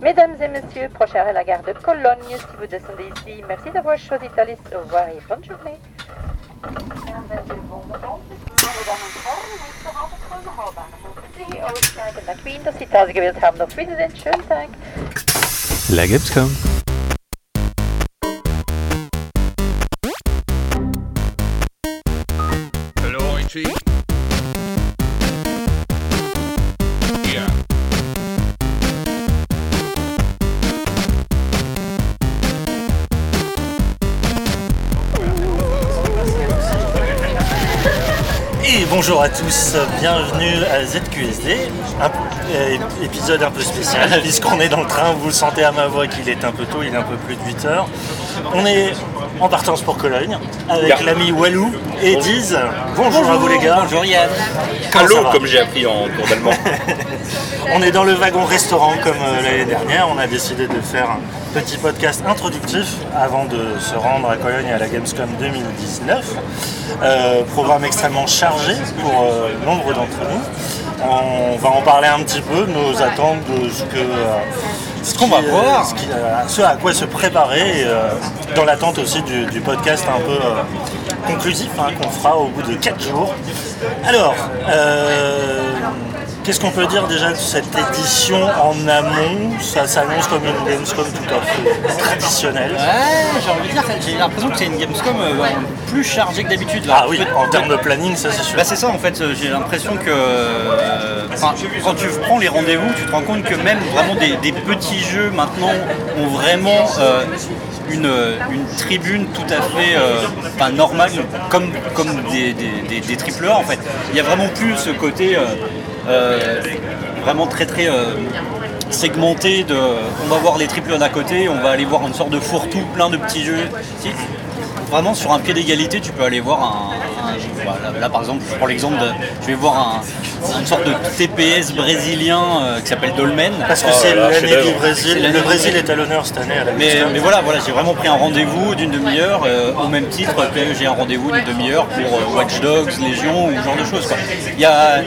Mesdames et messieurs, prochain à la gare de Cologne. Si vous descendez ici, merci d'avoir choisi Thalys. Au revoir et bonne journée. Nach Wien, bonjour à tous, bienvenue à ZQSD, un euh, épisode un peu spécial puisqu'on est dans le train, vous le sentez à ma voix qu'il est un peu tôt, il est un peu plus de 8 heures. On est en partance pour Cologne avec Yeah. l'ami Walou et Diz. Bonjour, à vous les gars. Bonjour Yann. Allô, comme j'ai appris en cours d'allemand. On est dans le wagon restaurant comme euh, l'année dernière. On a décidé de faire un petit podcast introductif avant de se rendre à Cologne à la Gamescom 2019. Euh, programme extrêmement chargé pour euh, nombre d'entre nous. On va en parler un petit peu, nos attentes de ce que. euh, ce qu'on va euh, voir. ce, qui, euh, ce à quoi se préparer, euh, dans l'attente aussi du, du podcast un peu euh, conclusif hein, qu'on fera au bout de 4 jours. Alors, euh, qu'est-ce qu'on peut dire déjà de cette édition en amont? Ça s'annonce comme une Gamescom tout à fait traditionnelle. Ouais, j'ai envie de dire, j'ai l'impression que c'est une Gamescom euh, plus chargée que d'habitude. Ah oui, en termes de planning, ça c'est sûr. Bah c'est ça en fait, euh, j'ai l'impression que euh, enfin, quand tu prends les rendez-vous, tu te rends compte que même vraiment des, des petits jeux maintenant ont vraiment euh, une, une tribune tout à fait euh, enfin, normale, comme, comme des, des, des, des triple A en fait. Il y a vraiment plus ce côté euh, vraiment très très euh, segmenté de on va voir les triple A d'un côté, on va aller voir une sorte de fourre-tout plein de petits jeux. Vraiment sur un pied d'égalité, tu peux aller voir un. Là, par exemple, je prends l'exemple de. Je vais voir un, une sorte de TPS brésilien euh, qui s'appelle Dolmen. Parce que Oh c'est là, l'année du Brésil. Le Brésil est à l'honneur cette année à la Mais, mais voilà, voilà j'ai vraiment pris un rendez-vous d'une demi-heure, euh, au même titre que j'ai un rendez-vous d'une demi-heure pour euh, Watch Dogs, Légion ou ce genre de choses. Quoi. Il y a,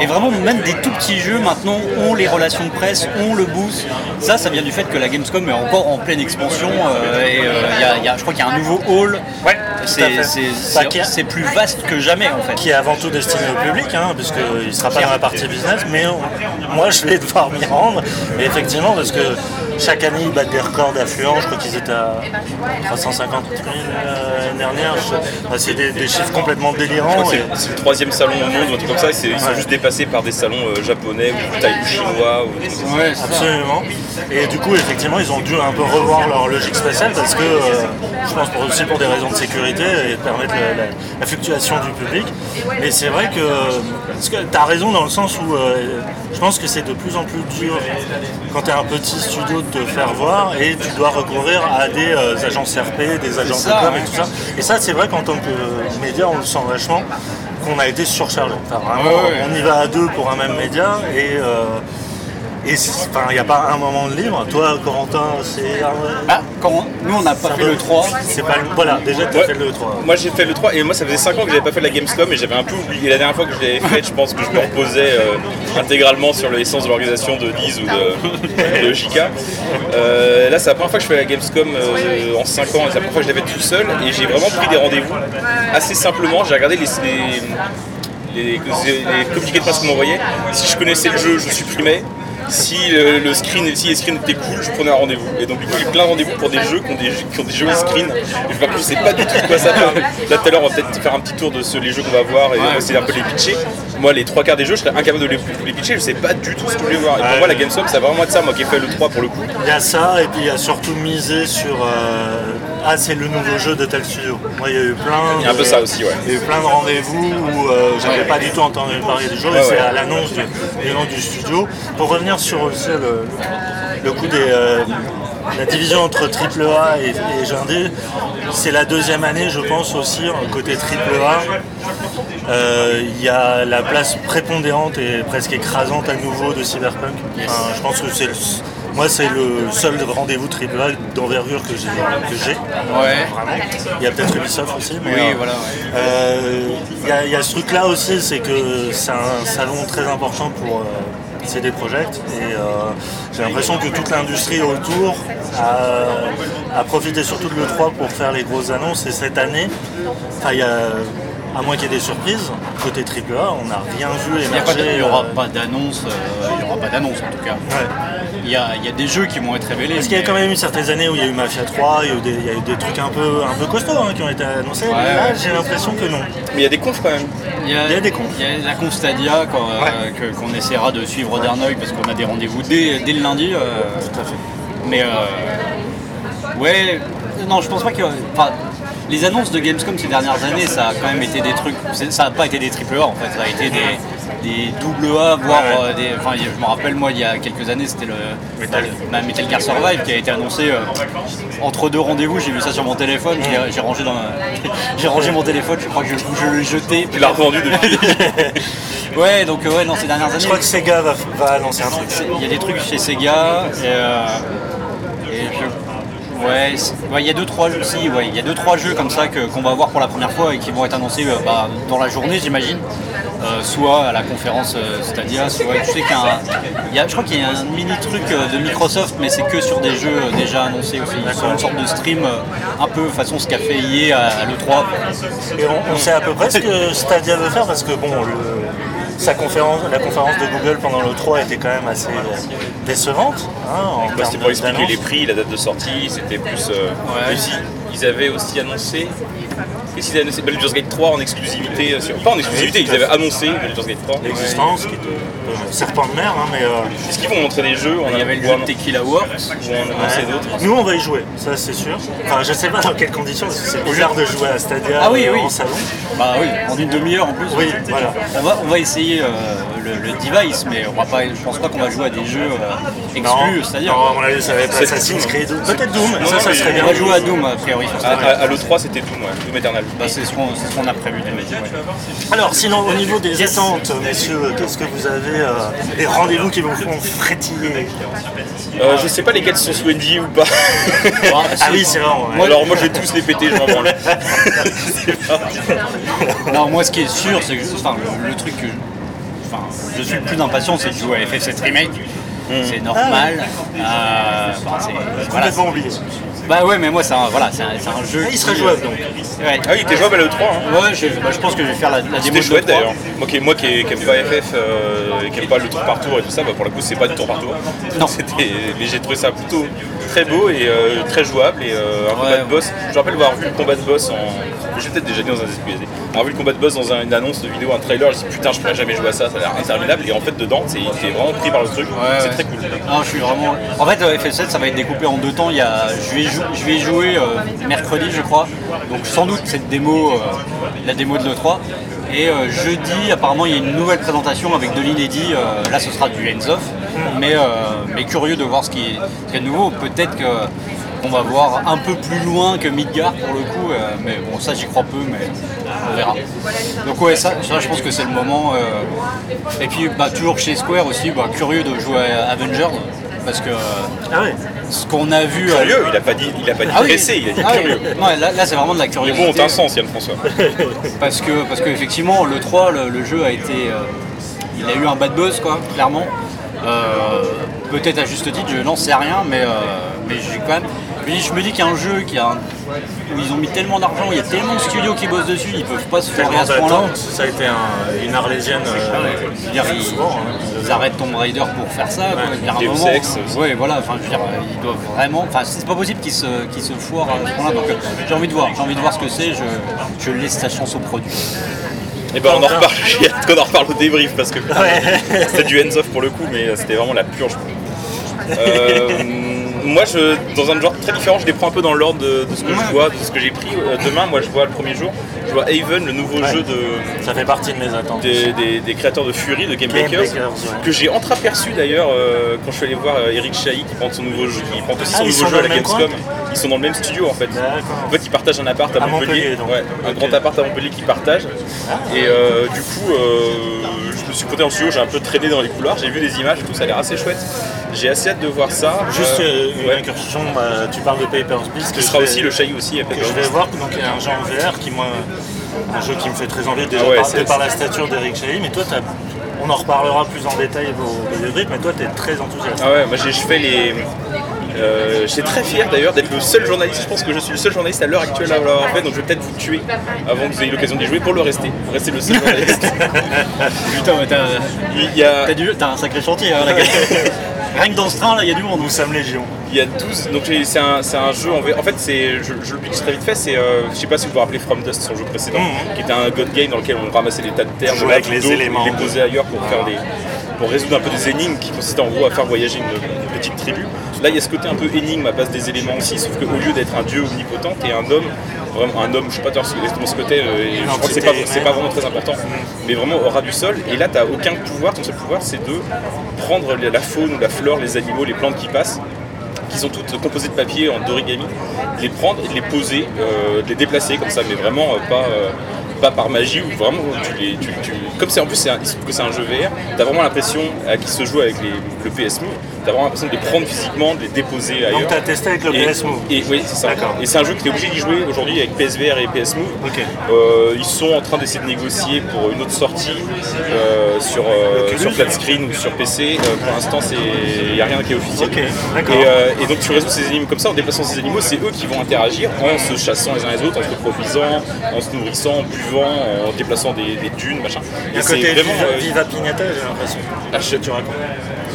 et vraiment, même des tout petits jeux maintenant ont les relations de presse, ont le boost. Ça, ça vient du fait que la Gamescom est encore en pleine expansion. euh, et euh, il y a- il y a- je crois qu'il y a un nouveau hall. Ouais, C'est Bah, plus vaste que jamais en fait. qui est avant tout destiné au public, hein, puisqu'il ne sera pas dans la partie business, mais on- moi je vais devoir m'y rendre. Et effectivement, parce que chaque année ils battent des records d'affluence, je crois qu'ils étaient à 350 000 euh, l'année dernière. Enfin, c'est des, des chiffres complètement délirants. C'est et- le troisième salon au monde ou un truc comme ça, ils sont Ouais. juste dépassés par des salons euh, japonais ou taille ou chinois. Ou des. Ouais. Absolument. Et du coup, effectivement, ils ont dû un peu revoir leur logique spatiale parce que, euh, je pense pour- aussi pour des raisons de sécurité et de permettre la, la- la fluctuation du public. Mais c'est vrai que, tu as raison dans le sens où euh, je pense que c'est de plus en plus dur quand tu es un petit studio de te faire voir et tu dois recourir à des euh, agences RP, des agences de com et tout ça. Et ça, c'est vrai qu'en tant que média, on le sent vachement qu'on a été surchargé. Enfin, vraiment, on y va à deux pour un même média et euh, et il n'y a pas un moment de libre. Toi, Corentin, c'est. Ah, quand nous on n'a pas fait le 3. C'est pas le. Voilà, déjà, tu as Ouais. fait le 3. Moi j'ai fait le 3 et moi ça faisait 5 ans que j'avais pas fait la Gamescom et j'avais un peu oublié. La dernière fois que je l'avais fait, je pense que je me reposais euh, intégralement sur l'essence de l'organisation de Diz ou de, de JK. Euh, là c'est la première fois que je fais la Gamescom euh, en 5 ans, c'est la première fois que je l'avais tout seul et j'ai vraiment pris des rendez-vous assez simplement. J'ai regardé les, les, les, les communiqués de presse qu'on m'envoyait. Si je connaissais le jeu, je supprimais. Si le, le screen, si les screens étaient cool, je prenais un rendez-vous. Et donc du coup j'ai plein de rendez-vous pour des jeux qui ont des, qui ont des jolis screens. Et je sais pas du tout de quoi ça parle. Là tout à l'heure on va peut-être faire un petit tour de ce- les jeux qu'on va voir et va essayer un peu de les pitcher. Moi les trois quarts des jeux je serais incapable de les, de les pitcher, je sais pas du tout ce que je vais voir. Et pour moi la Gamescom ça va vraiment être ça, moi qui ai fait le 3 pour le coup. Il y a ça, et puis il y a surtout misé sur. euh, Ah, c'est le nouveau jeu de tel studio. Moi, il y a eu plein. Il y a un de- peu ça aussi, ouais. Il y a eu plein de rendez-vous où euh, j'avais pas du tout entendu parler du jeu, et c'est à l'annonce du, du nom du studio. Pour revenir sur aussi le, le coup des. euh, la division entre AAA et, et Gindé, c'est la deuxième année, je pense aussi, côté AAA. Euh, Il y a la place prépondérante et presque écrasante à nouveau de Cyberpunk. Enfin, je pense que c'est moi c'est le seul rendez-vous AAA d'envergure que j'ai. Ouais. Il y a peut-être Ubisoft aussi. Mais Oui, euh, voilà, ouais. euh, Il y, a- il y a ce truc-là aussi, c'est que c'est un salon très important pour, euh, CD Projekt. Et euh, j'ai l'impression que toute l'industrie autour a, a profité surtout de l'E3 pour faire les grosses annonces. Et cette année, enfin, y a, à moins qu'il y ait des surprises, côté AAA, on n'a rien vu Il n'y émerger. il aura pas d'annonce, il y aura pas d'annonce en tout cas. ouais. Il y a, il y a des jeux qui vont être révélés. Parce qu'il y a quand même eu certaines années où il y a eu Mafia 3, il y a eu des, il y a eu des trucs un peu, un peu costauds hein, qui ont été annoncés. Ouais, mais là, ouais. j'ai l'impression que non. Mais il y a des confs quand même. Il y a, Il y a des confs. il y a la conf Stadia qu'on euh, que- qu'on essaiera de suivre d'un œil parce qu'on a des rendez-vous dès, dès le lundi. euh, mais euh, ouais, non, je pense pas que. enfin, les annonces de Gamescom ces dernières années, ça a quand même été des trucs. Ça n'a pas été des triple A en fait, ça a été des, des double A, voire Ouais, ouais. euh, des. Enfin, je me rappelle, moi, il y a quelques années, c'était le Metal. le- ma Metal Gear Survive qui a été annoncé euh, entre deux rendez-vous. J'ai vu ça sur mon téléphone, j'ai- j'ai rangé, dans j'ai rangé mon téléphone, je crois que je, je l'ai jeté. Tu l'as revendu depuis. Ouais, donc euh, ouais, non, ces dernières années, Je crois que Sega va, va annoncer un truc. il y a des trucs chez Sega et, euh, et je- Ouais, il y a deux trois jeux, si, ouais, il y a deux trois jeux comme ça que- qu'on va voir pour la première fois et qui vont être annoncés euh, bah, dans la journée, j'imagine. Euh, soit à la conférence euh, Stadia, soit tu sais qu'il y a un- il y a- je crois qu'il y a un mini truc euh, de Microsoft, mais c'est que sur des jeux euh, déjà annoncés aussi. Sur une sorte de stream euh, un peu façon ce qu'a fait EA à, à l'E3. Et on, on sait à peu près ce que Stadia veut faire parce que bon, le- sa conférence, la conférence de Google pendant le 3 était quand même assez décevante. hein, en Bah, C'était pour expliquer les prix, la date de sortie, c'était plus. euh, Ouais. ils avaient aussi annoncé. Qu'est-ce qu'ils annoncé Baldur's Gate 3 en exclusivité. euh, sur- Pas en exclusivité, ils avaient annoncé Baldur's Gate 3. L'existence, qui était un serpent de mer, hein, mais euh, Est-ce qu'ils vont montrer des jeux Il y avait le jeu de Tequila Works. ou en annoncer ouais. d'autres nous on va y jouer, ça c'est sûr. Enfin, je sais pas dans quelles conditions, parce que c'est bizarre de jouer à Stadia Ah oui, oui. en salon. Bah oui, en une demi-heure en plus. Oui, voilà. On va, on va essayer euh, le, le device, mais on va pas, je pense pas qu'on va jouer à des jeux euh, exclus, c'est-à-dire. non, à mon avis, ça va être Assassin's. Creed. Peut-être Doom, Non, ça, ça serait On bien. va jouer à Doom a priori À, Stadia. à- à l'E3, c'était Doom. Doom Eternal. Bah, c'est ce qu'on c'est ce qu'on a prévu ouais. Alors, sinon, au niveau des attentes, messieurs, qu'est-ce que vous avez euh, des rendez-vous qui vous font frétiller? Euh, je sais pas lesquels sont NDA ou pas. Ah oui, c'est vrai. ouais. Alors moi je vais tous les péter, je m'en branle. Non, moi ce qui est sûr, c'est que enfin, le, le truc que enfin, je suis le plus impatient, c'est de jouer à FF7 Remake. C'est normal. Euh, enfin, c'est-. Complètement oublié. Bah ouais, mais moi, c'est un, voilà, c'est un, jeu. Ah, il serait jouable, euh, donc. Ouais. Ah oui, il était jouable à l'E3. Hein. Ouais, je, bah, je pense que je vais faire la, la démo C'était chouette l'E3. d'ailleurs. Moi qui, moi qui, qui aime pas FF euh, et qui aime pas le tour par tour et tout ça, bah pour le coup c'est pas du tour par tour. Non. C'était, mais j'ai trouvé ça plutôt très beau et euh, très jouable et euh, un combat de boss. Je me rappelle avoir vu le combat de boss en. J'ai peut-être déjà dit dans un SQSD. Avoir vu le combat de boss dans un- une annonce de vidéo, un trailer, je me suis dit putain je pourrais jamais jouer à ça, ça a l'air interminable et en fait dedans c'est- t'es vraiment pris par le truc, Ouais, c'est ouais. très cool. Non, je suis vraiment. En fait, euh, FF7, ça va être découpé en deux temps. Il y a... je, vais jou- je vais jouer euh, mercredi, je crois. Donc, sans doute cette démo, la démo de l'E3. Et euh, jeudi, apparemment, il y a une nouvelle présentation avec de l'inédit. Euh, là, ce sera du hands-off. Mais, euh, mais curieux de voir ce qui est, de nouveau. Peut-être que. On va voir un peu plus loin que Midgar pour le coup, mais bon ça j'y crois peu, mais on verra. Donc ouais ça, ça, je pense que c'est le moment. Et puis bah, toujours chez Square aussi, bah, curieux de jouer à Avengers, parce que euh, Ah ouais. ce qu'on a vu. euh, Curieux, il a pas dit, il a pas dit ah oui. pressé, il a dit Ah oui. curieux. Non, là, là, c'est vraiment de la Mais curiosité. bon, t'as un sens Yann François. Parce que, parce que effectivement, le 3, le, le jeu a été. euh, il a eu un bad buzz, quoi, clairement. Euh, Peut-être à juste titre, je n'en sais rien, mais, euh, mais j'ai quand même. Je me dis qu'il y a un jeu qui a un- où ils ont mis tellement d'argent, il y a tellement de studios qui bossent dessus, ils peuvent pas se foirer à ce point-là. ça a été un- une arlésienne. euh, Je veux dire, ils, souvent, hein. ils arrêtent Tomb Raider pour faire ça. quoi. Un Deus moment, ouais, voilà. Enfin, je veux dire, ils doivent vraiment. Enfin, c'est pas possible qu'ils se, qu'ils se foirent à ce point-là. Donc, euh, j'ai envie de voir. J'ai envie de voir ce que c'est. Je, je laisse sa chance au produit. Et ben on en reparle, j'ai hâte qu'on en reparle au débrief parce que Ouais. c'était du hands off pour le coup, mais c'était vraiment la purge. Euh, moi, je, dans un genre très différent, je les prends un peu dans l'ordre de, de ce que je vois, de ce que j'ai pris. Euh, demain, moi, je vois le premier jour, je vois Haven, le nouveau Ouais. jeu de, Ça fait partie de mes attentes. des, des- des créateurs de Fury, de Game, Game Bakers, Bakers, ouais. que j'ai entreaperçu d'ailleurs euh, quand je suis allé voir euh, Eric Chahi qui prend son nouveau jeu, qui prend aussi Ah, son ils nouveau sont jeu à dans la le même Gamescom. Ils sont dans le même studio en fait. En fait, ils partagent un appart à, À Montpellier, Montpellier, donc. Ouais, un grand appart à Montpellier qu'ils partagent. Et euh, du coup, euh, je me suis poté en studio, j'ai un peu traîné dans les couloirs, j'ai vu des images et tout, ça a l'air assez chouette. J'ai assez hâte de voir ça. Juste Euh, euh, une ouais. incursion, bah, tu parles de Papers, Please. Qui que sera aussi le Chahi aussi. à que je vais voir, donc il y a un jeu en VR qui moi, un jeu qui me fait très envie déjà Ah ouais, par, de par la stature d'Eric Chahi, mais toi as on en reparlera plus en détail vos, vos débriefs, mais toi tu es très enthousiaste. Ah ouais, moi j'ai- je fais les. Euh, J'étais très fier d'ailleurs d'être le seul journaliste. Je pense que je suis le seul journaliste à l'heure actuelle à l'avoir fait, donc je vais peut-être vous tuer avant que vous ayez l'occasion d'y jouer pour le rester. Pour rester le seul journaliste. Putain, mais t'as y a, t'as du- t'as un sacré chantier. hein, gars. Rien que dans ce train, là, il y a du monde. Nous sommes légion. il y a 12. Donc c'est un, c'est un jeu en. En fait, c'est, je, je le pitch très vite fait. C'est, euh, je sais pas si vous vous rappelez From Dust, son jeu précédent, Mhm. qui était un God Game dans lequel on ramassait des tas de terres, Jouer de avec les éléments. les posait ailleurs pour faire des, pour résoudre un peu des énigmes qui consistaient en gros à faire voyager une, une petite tribu. Là, il y a ce côté un peu énigme à base des éléments aussi, sauf qu'au lieu d'être un dieu omnipotent, t'es un homme, vraiment un homme, je sais pas exactement ce côté, euh, et je crois que c'est pas, entité c'est pas vraiment très important, mais vraiment au ras du sol. Et là, t'as aucun pouvoir, ton seul pouvoir, c'est de prendre la faune ou la flore, les animaux, les plantes qui passent qui sont toutes composées de papier en origami, de les prendre et de les poser, euh, de les déplacer comme ça, mais vraiment euh, pas, euh, pas par magie ou vraiment tu les, comme c'est en plus un, que c'est un jeu VR, t'as vraiment l'impression euh, qui se joue avec le PS Move, t'as vraiment l'impression de les prendre physiquement, de les déposer ailleurs. Donc tu as testé avec le Et- PS Move. Et oui, c'est ça. Et c'est un jeu que tu es obligé d'y jouer aujourd'hui avec PSVR et PS Move. Ok. Euh, ils sont en train d'essayer de négocier pour une autre sortie euh, sur, euh, sur flat screen ou sur PC. Euh, pour l'instant, il n'y a rien qui est officiel. Ok, d'accord. Et, et donc tu résous ces énigmes comme ça, en déplaçant ces animaux, c'est eux qui vont interagir en se chassant les uns les autres, en se reproduisant, en se nourrissant, en buvant, en déplaçant des, des dunes, machin. Et c'est vraiment. Viva, Pignata, j'ai l'impression. ah, Tu racontes.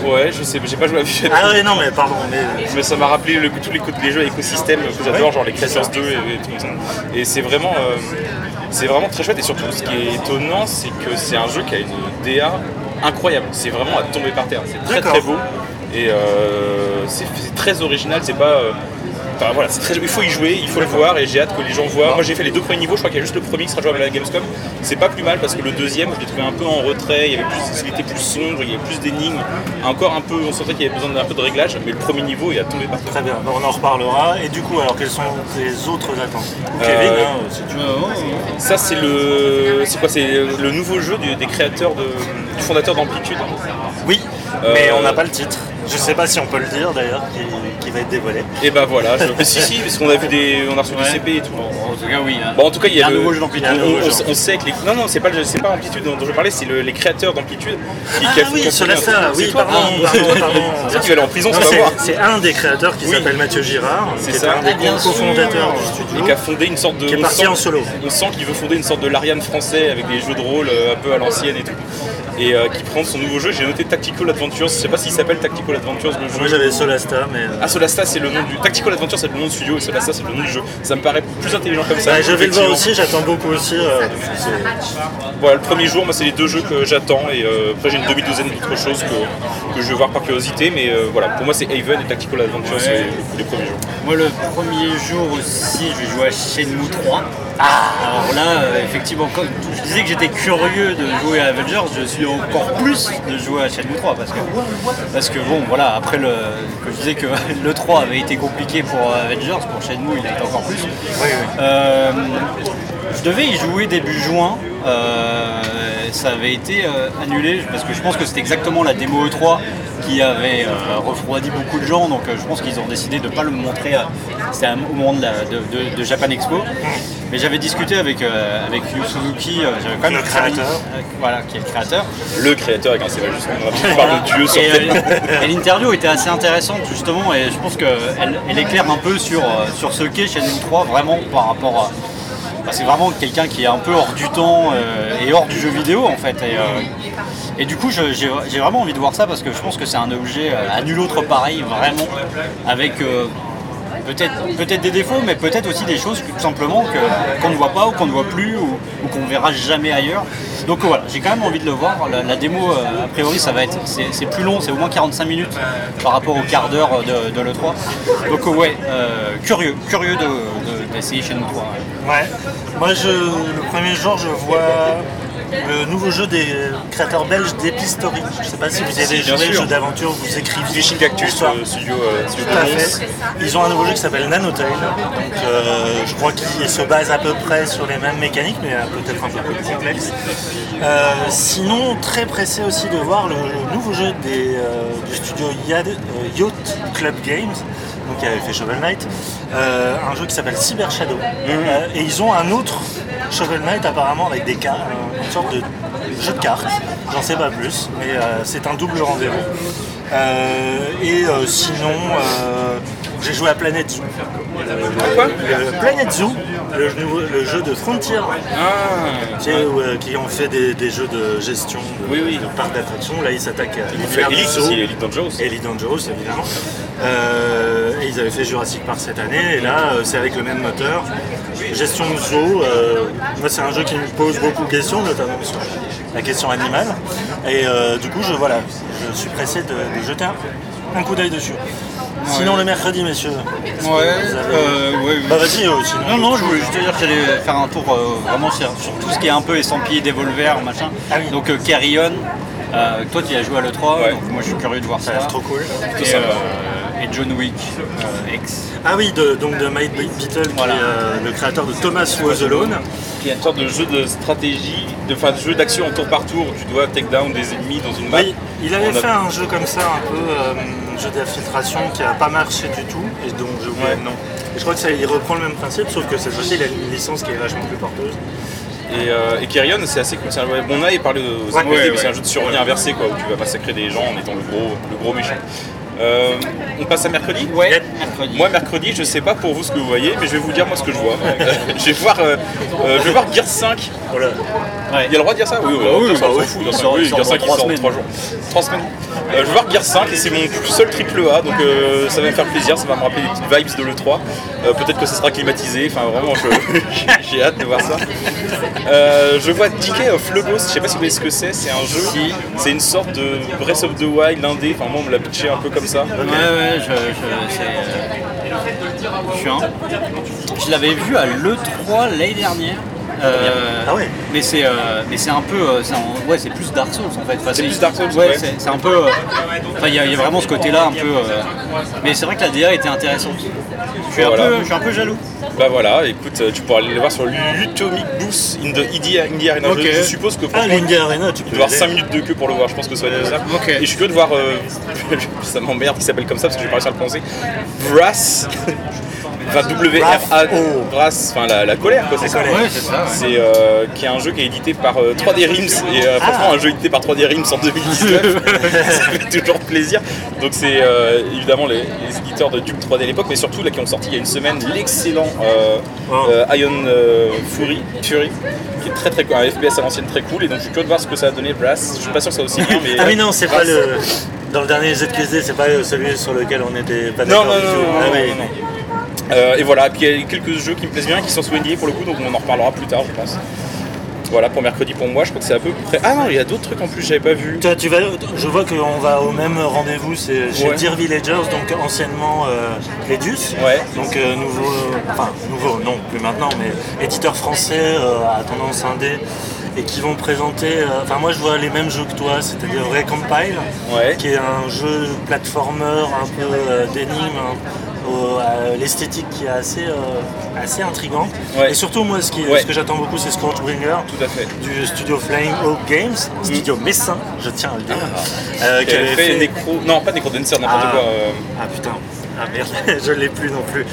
Ouais, je sais, j'ai pas joué à Viva Ah oui, non, mais pardon, mais mais ça m'a rappelé le- tous les, les jeux écosystèmes que j'adore, Ouais, genre les Creatures 2 et, et tout ça. Et c'est vraiment, euh, c'est vraiment très chouette. Et surtout, ce qui est étonnant, c'est que c'est un jeu qui a une DA incroyable. C'est vraiment à tomber par terre. C'est très très beau. Et euh, c'est c'est très original. C'est pas. euh, Enfin, voilà, c'est très- il faut y jouer, il faut le voir et j'ai hâte que les gens voient. Moi j'ai fait les deux premiers niveaux, je crois qu'il y a juste le premier qui sera jouable à la Gamescom. C'est pas plus mal parce que le deuxième je l'ai trouvé un peu en retrait, il, y avait plus, il était plus sombre, il y avait plus d'énigmes, encore un peu, on sentait qu'il y avait besoin d'un peu de réglage, mais le premier niveau il a tombé par terre. très bien, on en reparlera. Et du coup, alors quelles sont tes autres attentes Ou Euh, Kevin, hein, si tu veux. Ça c'est le. C'est quoi C'est le nouveau jeu du- des créateurs de, du fondateur d'Amplitude. Oui, Euh, mais on n'a pas le titre. Je sais pas si on peut le dire d'ailleurs, qui, qui va être dévoilé. Et bah voilà, je... mais si si, parce qu'on a vu des. On a reçu Ouais. des CP et tout. En tout cas, oui. hein. Bon, en tout cas, il y a, un le- nouveau jeu d'Amplitude. On, sait que les. Non, non, c'est pas, le- c'est pas Amplitude dont, je parlais, c'est le- les créateurs d'Amplitude. qui- Ah qui a- oui, fait cela ça, c'est oui, toi pardon, pardon, pardon. C'est qui vas aller en prison, va c'est- un des créateurs qui Oui. s'appelle Mathieu Girard, C'est qui est ça. un des Ah, cofondateurs du Et studio. qui a fondé une sorte de. Qui est parti en solo. On sent qu'il veut fonder une sorte de l'Ariane français avec des jeux de rôle euh, un peu à l'ancienne et tout. Et euh, qui prend son nouveau jeu. J'ai noté Tactical Adventures. Je sais pas s'il s'appelle Tactical Adventures le jeu. Moi j'avais Solasta, mais. euh, Ah, Solasta, c'est le nom du. Tactical Adventure, c'est le nom du studio, et Solasta, c'est le nom du jeu. Ça me paraît plus intelligent comme ça. bah, je vais le voir aussi, j'attends beaucoup aussi. euh, Voilà, le premier jour, moi, c'est les deux jeux que j'attends, et euh, après, j'ai une demi-douzaine d'autres choses que, que je vais voir par curiosité, mais euh, voilà, pour moi, c'est Haven et Tactical Adventure, c'est les, les premiers jeux. Moi, le premier jour aussi, je vais jouer à Shenmue 3. Alors là, euh, effectivement, comme je disais que j'étais curieux de jouer à Avengers, je suis encore plus de jouer à Shenmue 3 parce que, parce que bon, voilà, après le, que je disais que le 3 avait été compliqué pour Avengers, pour Shenmue, il a été encore plus. Euh, je devais y jouer début juin. euh, ça avait été euh, annulé parce que je pense que c'était exactement la démo E3 qui avait euh, refroidi beaucoup de gens. Donc euh, je pense qu'ils ont décidé de ne pas le montrer. à- C'était au moment de, la- de- de- de Japan Expo. Mais j'avais discuté avec, euh, avec Yu Suzuki, euh, j'avais quand même Le créateur. voilà, qui est le créateur. Le créateur avec un CV juste, on parle de Dieu sur Et, euh, et l'interview était assez intéressante justement et je pense qu'elle elle éclaire un peu sur, euh, sur ce qu'est Shenmue 3 vraiment par rapport à... c'est vraiment quelqu'un qui est un peu hors du temps euh, et hors du jeu vidéo en fait. Et, euh, du coup j'ai vraiment envie de voir ça parce que je pense que c'est un objet euh, à nul autre pareil vraiment avec... Peut-être peut des défauts, mais peut-être aussi des choses tout simplement qu'on ne voit pas ou qu'on ne voit plus ou, qu'on verra jamais ailleurs. Donc voilà, j'ai quand même envie de le voir. La, démo, a priori, ça va être, c'est plus long, c'est au moins 45 minutes par rapport au quart d'heure de, de l'E3. Donc ouais, curieux, curieux de- d'essayer chez nous 3. ouais. Ouais. Moi, je, le premier jour, je vois le nouveau jeu des créateurs belges d'Epistory. Je sais pas si vous avez Si, joué le jeu d'aventure, vous écrivez. Fishing Cactus, euh, studio, euh, studio Tout à fait. Ils ont un nouveau jeu qui s'appelle Nanotale. Donc, euh, je crois qu'il se base à peu près sur les mêmes mécaniques, mais euh, peut-être un peu plus complexe. Euh, sinon, très pressé aussi de voir le nouveau jeu des, euh, du studio Yad, euh, Yacht Club Games. donc qui avait fait Shovel Knight, euh, un jeu qui s'appelle Cyber Shadow. Euh, et ils ont un autre Shovel Knight apparemment avec des une sorte de jeu de cartes. J'en sais pas plus, mais euh, c'est un double rendez-vous. Euh, et euh, sinon, j'ai joué à Planet Zoo. Quoi? Planet Zoo, le, jeu de Frontier, Ah qui ont fait des, des jeux de gestion de, Oui, oui. de parcs d'attractions. Là, ils s'attaquent à l'univers Elite Dangerous. Elite Dangerous évidemment. Et ils avaient fait Jurassic Park cette année et là c'est avec le même moteur. Gestion de zoo, euh, moi c'est un jeu qui me pose beaucoup de questions, notamment sur la question animale. Et euh, du coup je voilà, je suis pressé de, de jeter un, coup d'œil dessus. Sinon le mercredi messieurs. Ouais, avez- euh, ouais, oui. Bah vas-y sinon. Non, non, je voulais juste te dire que j'allais faire un tour vraiment sur, sur tout ce qui est un peu estampillé Devolver, machin. Ah oui. Donc Carrion, toi tu as joué à l'E3, Ouais. donc moi je suis curieux de voir Ça ça. a l'air trop cool. Et, et John Wick euh, X. Ah oui, de, donc de Mike Beatle, qui Voilà. est euh, le créateur de Thomas Was Alone. Qui est une sorte de jeu de stratégie, de, enfin, de jeu d'action en tour par tour où tu dois take down des ennemis dans une map. Oui, il avait On a- fait un jeu comme ça, un peu euh, jeu d'infiltration qui a pas marché du tout, et donc Ouais. Et je crois que ça, il reprend le même principe, sauf que cette fois-ci il a une licence qui est vachement plus porteuse. Et, euh, et c'est assez cool. Un- On a parlé aux Ouais, ouais, mais ouais. c'est un jeu de survie inversé quoi, où tu vas massacrer des gens en étant le gros, le gros méchant. Euh, on passe à mercredi? Ouais, mercredi. Moi mercredi, je sais pas pour vous ce que vous voyez, mais je vais vous dire moi ce que je vois. je vais voir, euh, euh, je vais voir Gears 5. Voilà. Ouais. Il y a le droit de dire ça? Oui, oui, oui, ça, bah s'en oui. fout, Il dans sort- oui, il sort Gears dans 5 il trois sort dans semaines. 3 jours. 3 semaines. Euh, je vais voir Gears 5 et c'est mon seul triple A, donc euh, ça va me faire plaisir, ça va me rappeler des petites vibes de l'E3. Euh, Peut-être que ça sera climatisé, enfin vraiment, j'ai hâte de voir ça. Euh, je vois Decay of Logos, je sais pas si vous voyez ce que c'est, c'est un jeu, c'est une sorte de Breath of the Wild, l'indé, enfin moi on me l'a pitché un peu comme ça. Ouais, ouais, je, je, c'est, euh, je suis un. Je l'avais vu à l'E3 l'année dernière. Euh, Ah ouais. Mais c'est euh, mais c'est un peu euh, c'est un- ouais c'est plus Dark Souls en fait. Enfin, C'est plus Dark Souls, Ouais, ouais. c'est c'est un peu. euh, Enfin il y, a- il y a vraiment ce côté-là un peu. euh, mais c'est vrai que la DA était intéressante. Je suis, un Voilà. peu, je suis un peu jaloux. Bah voilà, écoute, euh, tu pourras aller le voir sur l'Utomic Boost in the Indie, Indie Arena. Je, je suppose que Ah, franchement, l'India Arena, tu peux avoir aller. 5 minutes de queue pour le voir, je pense que ça va être ça. Ok. Et je suis curieux de voir, euh, ça m'emmerde qu'il s'appelle comme ça parce que j'ai pas réussi à le prononcer. Brass, enfin W-R-A. Brass, enfin la, la colère quoi, c'est ça. Ouais c'est ça. C'est euh, qui est un jeu qui est édité par euh, 3D Rims et euh, franchement un jeu édité par 3D Rims en 2019 ça fait toujours plaisir donc c'est euh, évidemment les, les éditeurs de Duke 3D à l'époque mais surtout là qui ont sorti il y a une semaine l'excellent euh, Oh. euh, Ion euh, Fury, Fury qui est très très cool un FPS à l'ancienne très cool et donc je suis curieux de voir ce que ça a donné Brass je suis pas sûr que ça aussi bien mais Ah oui, non, c'est pas le. Dans le dernier ZQSD, c'est pas celui sur lequel on était pas non d'accord non du non, non, Ah non, oui. non, non. Euh, et voilà, puis il y a quelques jeux qui me plaisent bien, qui sont NDA pour le coup, donc on en reparlera plus tard, je pense. Voilà pour mercredi pour moi, je crois que c'est à peu près. Ah non, il y a d'autres trucs en plus j'avais pas vu. Toi, tu vas, je vois qu'on va au même rendez-vous, c'est chez Ouais. Dear Villagers, donc anciennement euh. Ouais. Donc euh, nouveau, enfin nouveau, non, plus maintenant, mais éditeur français euh, à tendance indé et qui vont présenter. Enfin, moi, je vois les mêmes jeux que toi, c'est-à-dire Recompile, Ouais. qui est un jeu platformer un peu d'énigme. L'esthétique qui est assez, euh, assez intrigante. Ouais. Et surtout, moi, ce, qui, Ouais. ce que j'attends beaucoup, c'est Scorchbringer Tout à fait. du studio Flying Oak Games, studio messin, je tiens à le dire, euh, Qui avait fait Necro. Non, pas Necro Dancer, n'importe Ah. quoi. euh, Ah putain, ah merde, je l'ai plus non plus,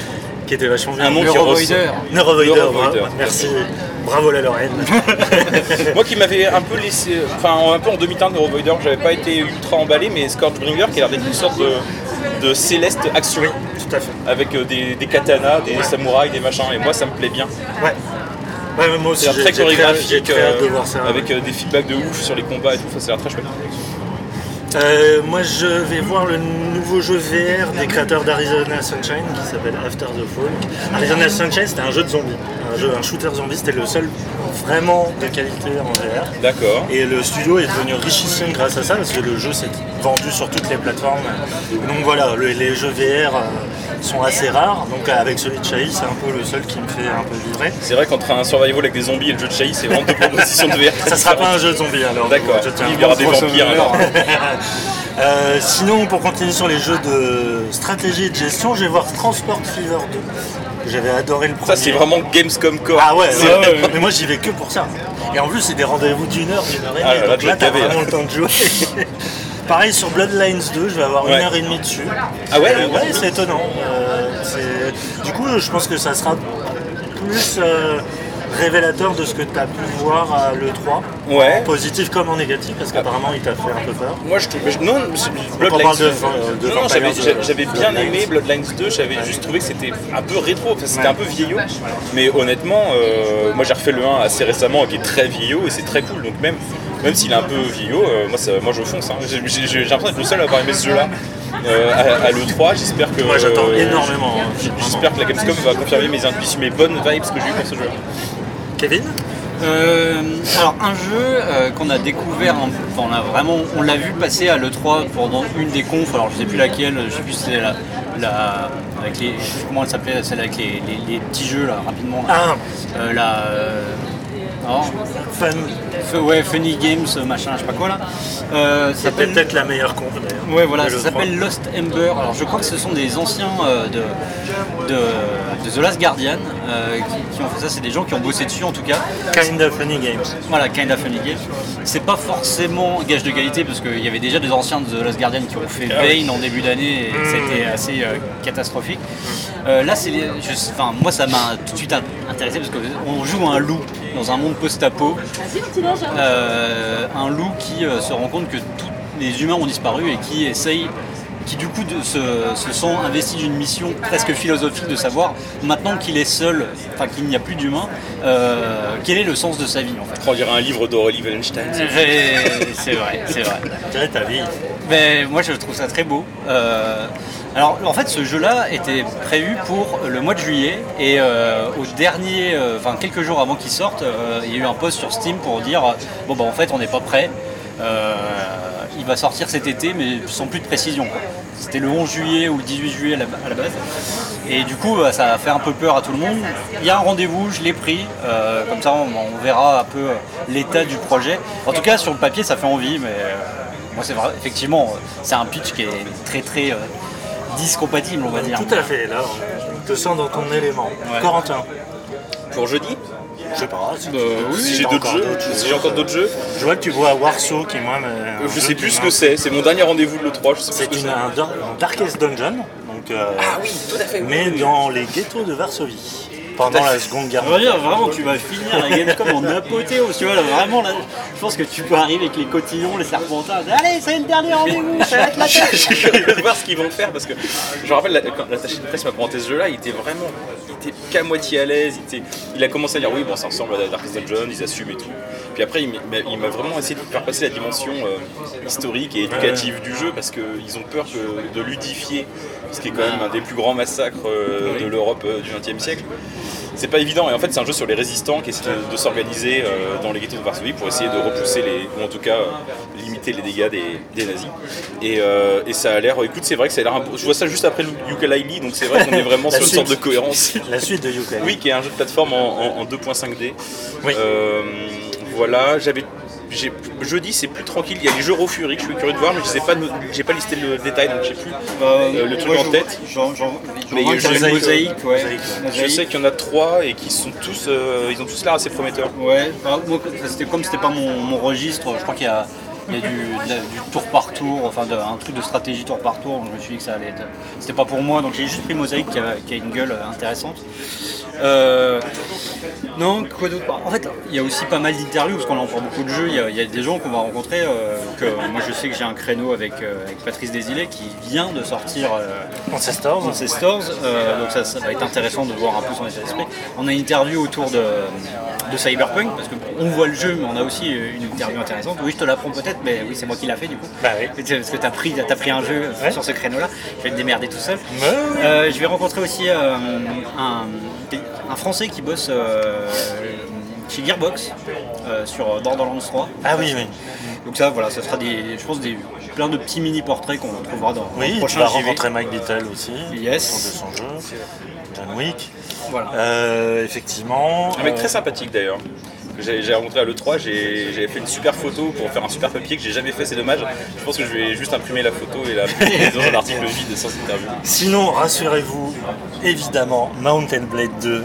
qui était vachement bien. Un nom Neurovoider. Neurovoider, Neurovoider, bravo, tout à merci, bravo la Lorraine. Moi qui m'avais un peu laissé, enfin un peu en demi-teinte de Roboider, j'avais pas été ultra emballé, mais Scorchbringer qui a l'air d'être une sorte de, de céleste action oui, tout à fait. avec euh, des, des katanas, des samouraïs, des machins, et moi ça me plaît bien. Ouais. Ouais, mais moi aussi, C'est très chorégraphique, très de euh, voir ça. avec euh, des feedbacks de ouf sur les combats et tout, ça, ça a l'air très chouette. Euh, moi, je vais voir le nouveau jeu VR des créateurs d'Arizona Sunshine qui s'appelle After the Fall. Arizona Sunshine, c'était un jeu de zombies, un jeu, un shooter zombie, c'était le seul vraiment de qualité en VR. D'accord. Et le studio est devenu richissime grâce à ça parce que le jeu s'est vendu sur toutes les plateformes. Donc voilà, le- les jeux VR euh, sont assez rares. Donc euh, avec celui de Chai, c'est un peu le seul qui me fait un peu vibrer. C'est vrai qu'entre un survival avec des zombies et le jeu de Chai, c'est vraiment deux propositions de VR. Ça sera pas un jeu de zombies alors. D'accord. Il y aura des vampires alors. Euh, sinon, pour continuer sur les jeux de stratégie et de gestion, je vais voir Transport Fever 2. J'avais adoré le premier. Ça, c'est vraiment Gamescom Core. Ah ouais, mais moi j'y vais que pour ça. Et en plus, c'est des rendez-vous d'une heure, d'une heure et Ah demie. là là, donc là, t'as vraiment là. le temps de jouer. Pareil sur Bloodlines 2, je vais avoir Ouais. une heure et demie dessus. Ah ouais Euh, Ouais, c'est étonnant. Euh, du coup, je pense que ça sera plus euh, révélateur de ce que tu as pu voir à l'E3. Ouais. En positif comme en négatif, parce qu'apparemment il t'a fait un peu peur. Moi je trouve. Non, Bloodlines. parle de- de non, non, j'avais, bien Bloodlines. aimé Bloodlines 2, j'avais juste trouvé que c'était un peu rétro, enfin, c'était Ouais. un peu vieillot. Mais honnêtement, moi j'ai refait le 1 assez récemment qui est très vieillot et c'est très cool. Donc même, même s'il est un peu vieillot, euh, moi, ça, moi je fonce. hein. J'ai, j'ai- j'ai l'impression d'être le seul à avoir aimé ce jeu-là euh, à, à l'E3. J'espère que. Moi j'attends euh, énormément. hein, J'espère que la Gamescom va confirmer mes intuitions, mes bonnes vibes que j'ai eu pour ce jeu. Kevin? Euh, alors un jeu euh, qu'on a découvert, enfin, on a vraiment, on l'a vu passer à l'E3 pendant une des confs, alors je sais plus laquelle, je sais plus si c'était la, avec les, comment elle s'appelait, celle avec les, les- les petits jeux là, rapidement. là. Ah, Euh, la, euh, non, fun. F- ouais, Funny Games, machin, je sais pas quoi là. Euh, ça s'appelle peut-être la meilleure d'ailleurs. Ouais, voilà, ça l'E3. s'appelle Lost Ember. Alors, je crois que ce sont des anciens euh, de, de, de The Last Guardian euh, qui, qui ont fait ça. C'est des gens qui ont bossé dessus en tout cas. Kind of Funny Games. Voilà, Kind of Funny Game. C'est pas forcément gage de qualité parce qu'il y avait déjà des anciens de The Last Guardian qui ont fait Vayne en début d'année et c'était assez euh, catastrophique. Là, c'est enfin, moi ça m'a tout de suite in- intéressé parce qu'on joue un loup dans un monde post-apo. Euh, un loup qui euh, se rend compte que tous les humains ont disparu et qui essaye qui du coup de- se, se sent investi d'une mission presque philosophique de savoir maintenant qu'il est seul, enfin qu'il n'y a plus d'humains, euh, quel est le sens de sa vie en fait? On dirait un livre d'Aurélie Wallenstein. Et C'est vrai, c'est vrai. Ta vie. Mais moi je trouve ça très beau. Euh, alors en fait ce jeu-là était prévu pour le mois de juillet et euh, au dernier, euh, enfin quelques jours avant qu'il sorte, euh, il y a eu un post sur Steam pour dire bon bah en fait on n'est pas prêt. Il va sortir cet été mais sans plus de précision. C'était le 11 juillet ou le 18 juillet à la, base. Et du coup bah, ça a fait un peu peur à tout le monde. Il y a un rendez-vous, je l'ai pris. Comme ça on, verra un peu l'état du projet. En tout cas sur le papier ça fait envie mais moi, c'est vrai, effectivement, c'est un pitch qui est très très discompatible, on va dire. Tout à fait, là, on te sens dans ton élément. Corentin, Pour jeudi je sais pas. si tu- Si si j'ai d'autres encore jeux, d'autres si j'ai encore d'autres jeux, Je vois que tu vois Warsaw qui, moi, me- un je sais plus ce que c'est. C'est mon dernier rendez-vous de l'E3, je sais plus ce C'est que une, c'est. un, dar- un Darkest Dungeon, donc, euh, Ah oui, tout à fait. mais oui. dans les ghettos de Varsovie, pendant la Seconde Guerre mondiale. dire vraiment, tu vas finir la Gamescom en apothéose, tu vois, là, vraiment, là, je pense que tu peux arriver avec les cotillons, les serpentins, allez, c'est le dernier rendez-vous, ça va être la tête. Je suis curieux de voir ce qu'ils vont faire parce que je me rappelle la- quand l'attaché de presse m'a présenté ce jeu-là, il était vraiment, il était qu'à moitié à l'aise. Il, était- il a commencé à dire oui, bon, ça ressemble à Darkest Dungeon, ils assument et tout. Puis après, il m'a- il m'a vraiment essayé de faire passer la dimension euh, historique et éducative du jeu parce qu'ils ont peur que- de ludifier ce qui est quand même un des plus grands massacres euh, de l'Europe euh, du XXe siècle. C'est pas évident et en fait c'est un jeu sur les résistants qui essaie de, de s'organiser euh, dans les ghettos de Varsovie pour essayer de repousser les, ou en tout cas limiter les dégâts des, des nazis. Et, et ça a l'air, écoute c'est vrai que ça a l'air je vois ça juste après le Yooka-Laylee donc c'est vrai qu'on est vraiment sur une sorte de cohérence. La suite de Yuka. Oui, qui est un jeu de plateforme en, en- en 2.5D. Oui. Voilà, j'avais. Jeudi c'est plus tranquille, il y a les jeux Fury que je suis curieux de voir mais je sais pas j'ai pas listé le détail donc j'ai plus euh, le truc en tête. Mais qu'il y a que- mosaïque, ouais. Je sais qu'il y en a trois et qui sont tous euh, ils ont tous l'air assez prometteurs. Ouais, bah, moi, c'était comme c'était pas mon, mon registre, je crois qu'il y a, il y a du, de la- du tour par tour, enfin de- un truc de stratégie tour par tour, donc je me suis dit que ça allait être. C'était pas pour moi, donc j'ai juste pris Mosaïque qui a, qui a une gueule intéressante. Euh, non, quoi d'autre En fait, il y a aussi pas mal d'interviews, parce qu'on encore beaucoup de jeux, il y a, il y a des gens qu'on va rencontrer, euh, que moi je sais que j'ai un créneau avec, euh, avec Patrice Desilets qui vient de sortir. Ancestors. Ancestors, donc ça, ça va être intéressant de voir un peu son état d'esprit. On a une interview autour de, de Cyberpunk, parce qu'on voit le jeu, mais on a aussi une interview intéressante. Oui, je te l'apprends peut-être, mais oui, c'est moi qui l'a fait du coup. Bah oui. Parce que tu as pris, t'as pris un jeu Ouais. sur ce créneau-là, je vais te démerder tout seul. Ouais, je vais rencontrer aussi un, un Français qui bosse euh, chez Gearbox euh, sur Borderlands 3. Ah oui, oui. Donc ça, voilà, ça sera des, je pense des, plein de petits mini portraits qu'on trouvera dans dans Oui, le tu prochain vas JV. rencontrer Mike Little aussi. Yes. de son jeu. John Wick. Voilà. Euh, effectivement. Un mec euh, très sympathique d'ailleurs. J'ai rencontré à l'E3, j'ai- j'avais fait une super photo pour faire un super papier que j'ai jamais fait, c'est dommage. Je pense que je vais juste imprimer la photo et la mettre dans un article vide sans interview. Sinon, rassurez-vous, évidemment, Mountain Blade 2,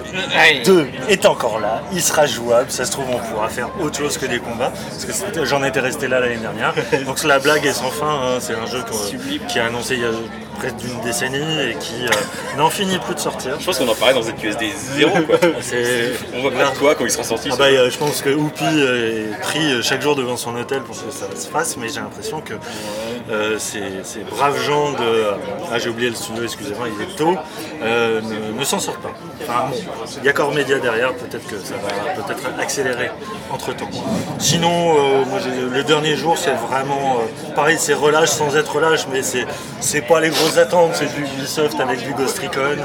2 est encore là, il sera jouable, ça se trouve on pourra faire autre chose que des combats, parce que j'en étais resté là l'année dernière. Donc la blague est sans fin, hein, c'est un jeu qui a annoncé il y a près d'une décennie et qui euh, n'en finit plus de sortir. Je pense qu'on en parlait dans ZQSD 0 quoi. C'est- On va voir toi quand ils seront sortis. Ah bah, euh, je pense que Whoopi euh, est pris chaque jour devant son hôtel pour que ça se fasse, mais j'ai l'impression que euh, ces, ces braves gens de... Ah j'ai oublié le studio, excusez-moi, il est tôt, ne, ne s'en sortent pas. Il y a Core Media derrière, peut-être que ça va peut-être accélérer entre temps. Sinon, euh, le dernier jour c'est vraiment... euh, pareil, c'est relâche sans être relâche, mais c'est c'est pas les grosses attentes, c'est du Ubisoft avec du Ghost Recon.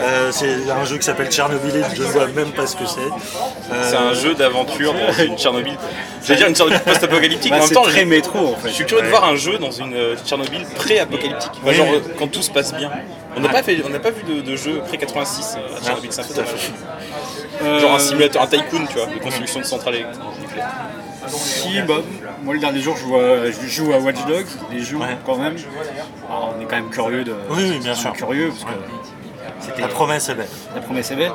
Euh, c'est un jeu qui s'appelle Tchernobyl, je ne vois même pas ce que c'est. Euh, C'est un jeu d'aventure dans une Tchernobyl. J'allais dire une Tchernobyl post-apocalyptique, Bah, mais en même temps, très j'ai- métro en fait. je suis curieux de voir un jeu dans une euh, Tchernobyl pré-apocalyptique. Enfin, Oui, genre euh, quand tout se passe bien. On n'a pas, fait- on n'a pas vu de, de jeu pré-86 à Tchernobyl, c'est un peu dommage. Genre un simulateur, un tycoon, tu vois, de construction de centrales électriques. Si, bah, moi le dernier jour je joue à, je joue à Watch Dogs, les jeux quand même. Alors, on est quand même curieux de. Oui, oui, bien sûr. Curieux parce que c'était La promesse est belle. la promesse est belle.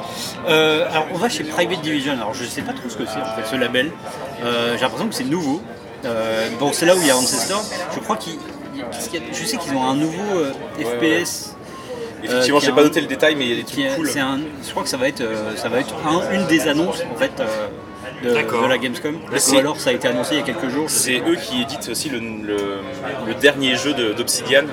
Euh, alors on va chez Private Division. Alors je sais pas trop ce que c'est en fait ce label. Euh, J'ai l'impression que c'est nouveau. Euh, bon c'est là où il y a Ancestor. Je crois qu'ils. Je sais qu'ils ont un nouveau FPS. Effectivement, j'ai pas noté le détail, mais il y a des trucs cool. un- je crois que ça va être, ça va être un- une des annonces en fait de, la Gamescom. c'est- Ou alors ça a été annoncé il y a quelques jours. C'est eux qui éditent aussi le, le- le dernier jeu de- d'Obsidian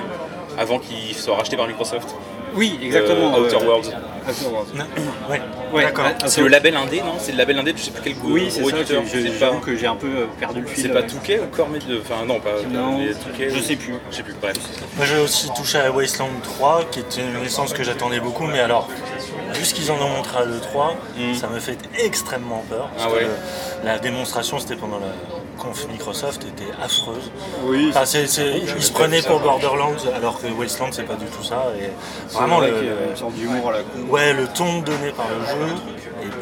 avant qu'il soit racheté par Microsoft. Oui, exactement. Euh, Outer euh, Worlds. Outer Worlds. Ouais. Ouais, D'accord. bah, C'est le label indé, non? C'est le label indé, je sais plus quel gros Oui, c'est ça. éditeur. je- je- C'est pas, J'avoue que j'ai un peu euh, perdu le fil. c'est pas euh, Touquet ou Cormet de. Enfin, non, pas. Non, mais Touquet je sais plus. Je sais plus, bref. Moi j'ai aussi touché à Wasteland 3, qui est une licence que j'attendais beaucoup, mais alors, vu ce qu'ils en ont montré à l'E3, ça me fait extrêmement peur. Parce. Ah ouais. que la démonstration, c'était pendant la conf Microsoft, était affreuse. Oui, Enfin, ils se prenaient pour Borderlands, alors que Wasteland, c'est pas du tout ça. Et vraiment, le, une sorte d'humour à la con. ouais, le ton donné par le jeu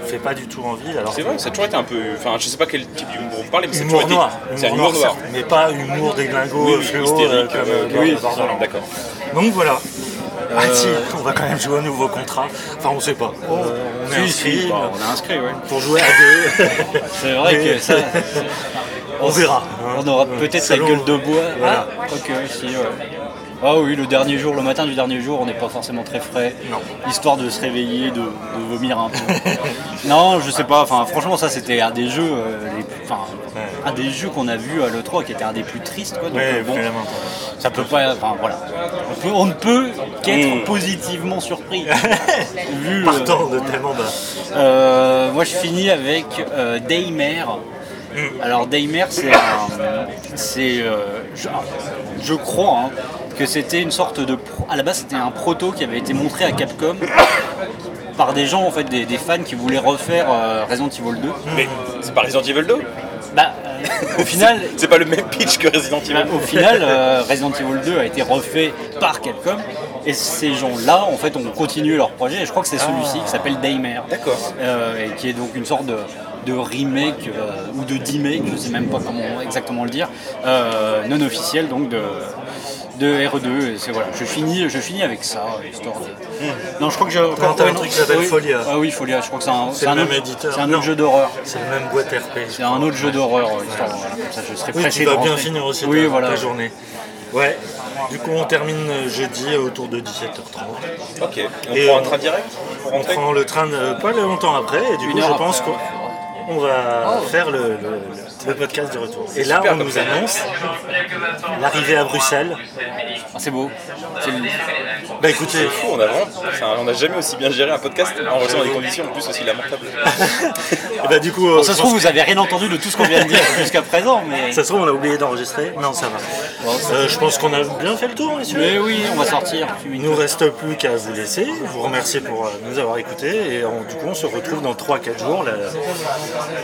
ne fait pas du tout envie. Alors C'est vrai, ça a toujours été un peu. Enfin, je sais pas quel type d'humour vous parlez, mais c'est Humour toujours noir, été. C'est un humour noir, mais pas humour déglingo, Oui, oui, euh, comme euh, euh, oui, Borderlands. d'accord. Donc voilà. Ah si, on va quand même jouer au nouveau contrat. Enfin, on sait pas. Euh, on est inscrit bah, on a inscrit, ouais. pour jouer à deux. C'est vrai Mais- que ça. on verra. On aura peut-être la gueule de bois. Voilà. Ah, quoique, si, ouais. Ah oui, le dernier jour, le matin du dernier jour, on n'est pas forcément très frais. Non. Histoire de se réveiller, de, de vomir un peu. non, je sais pas. Enfin, franchement, ça c'était un des jeux, euh, les plus- enfin, un des jeux qu'on a vu à l'E3 qui était un des plus tristes. Quoi. Donc, Ouais, euh, bon, ça peut pas. Enfin voilà. On, peut- on ne peut qu'être Mm. positivement surpris. vu le- Partant de tellement bas. euh, moi je finis avec euh, Daymare. Alors Daymare c'est un- c'est euh, je, je crois hein, que c'était une sorte de pro- à la base c'était un proto qui avait été montré à Capcom par des gens en fait des, des fans qui voulaient refaire euh, Resident Evil 2. Mais c'est pas Resident Evil 2 Bah euh, au final C'est pas le même pitch que Resident Evil. bah, au final, euh, Resident Evil 2 a été refait par Capcom et ces gens-là, en fait, ont continué leur projet. Et je crois que c'est celui-ci qui s'appelle Daymare. D'accord. Euh, et qui est donc une sorte de, de remake euh, ou de demake, je sais même pas comment exactement le dire, euh, non officiel donc de, de RE2. Et c'est voilà, je finis, je finis avec ça, histoire de. Non, je crois que j'ai encore un truc qui s'appelle oui. Folia. Ah oui, Folia. Je crois que c'est un, C'est un le même autre, éditeur. c'est un Non. autre jeu d'horreur. C'est le même boîte RP. C'est un autre jeu d'horreur, euh, histoire, voilà, comme ça je serai Oui, pressé tu de vas bien rentrer. finir aussi Oui, ta, voilà. ta journée. Ouais. Du coup, on termine jeudi autour de 17h30. Ok. Et on Et prend un train direct On prend le train de- pas longtemps après, et du Une coup, je pense après. qu'on on va faire le, le- le podcast du retour. Et là, on nous annonce l'arrivée à Bruxelles. Ah, c'est beau. C'est le- Bah écoutez, C'est fou, on a vraiment. enfin, on n'a jamais aussi bien géré un podcast enregistré dans des conditions en plus aussi lamentables. et bah du coup, euh, ça se trouve, vous avez rien entendu de tout ce qu'on vient de dire jusqu'à présent, mais. ça se trouve, on a oublié d'enregistrer. Non, ça va. Euh, je pense qu'on a bien fait le tour, messieurs. Mais oui, on va sortir. Il nous reste plus qu'à vous laisser, vous remercier pour euh, nous avoir écoutés et on- du coup on se retrouve dans 3-4 jours, la,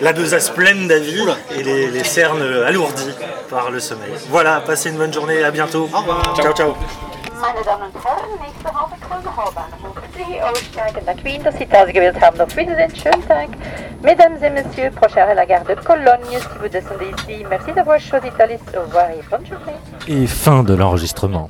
la besace pleine d'avis et les, les cernes alourdies par le sommeil. Voilà, passez une bonne journée, à bientôt. Au revoir. Ciao ciao. Mesdames et messieurs, prochain la gare de Cologne. Si vous descendez ici, merci d'avoir choisi. Au revoir et bonne journée. Et fin de l'enregistrement.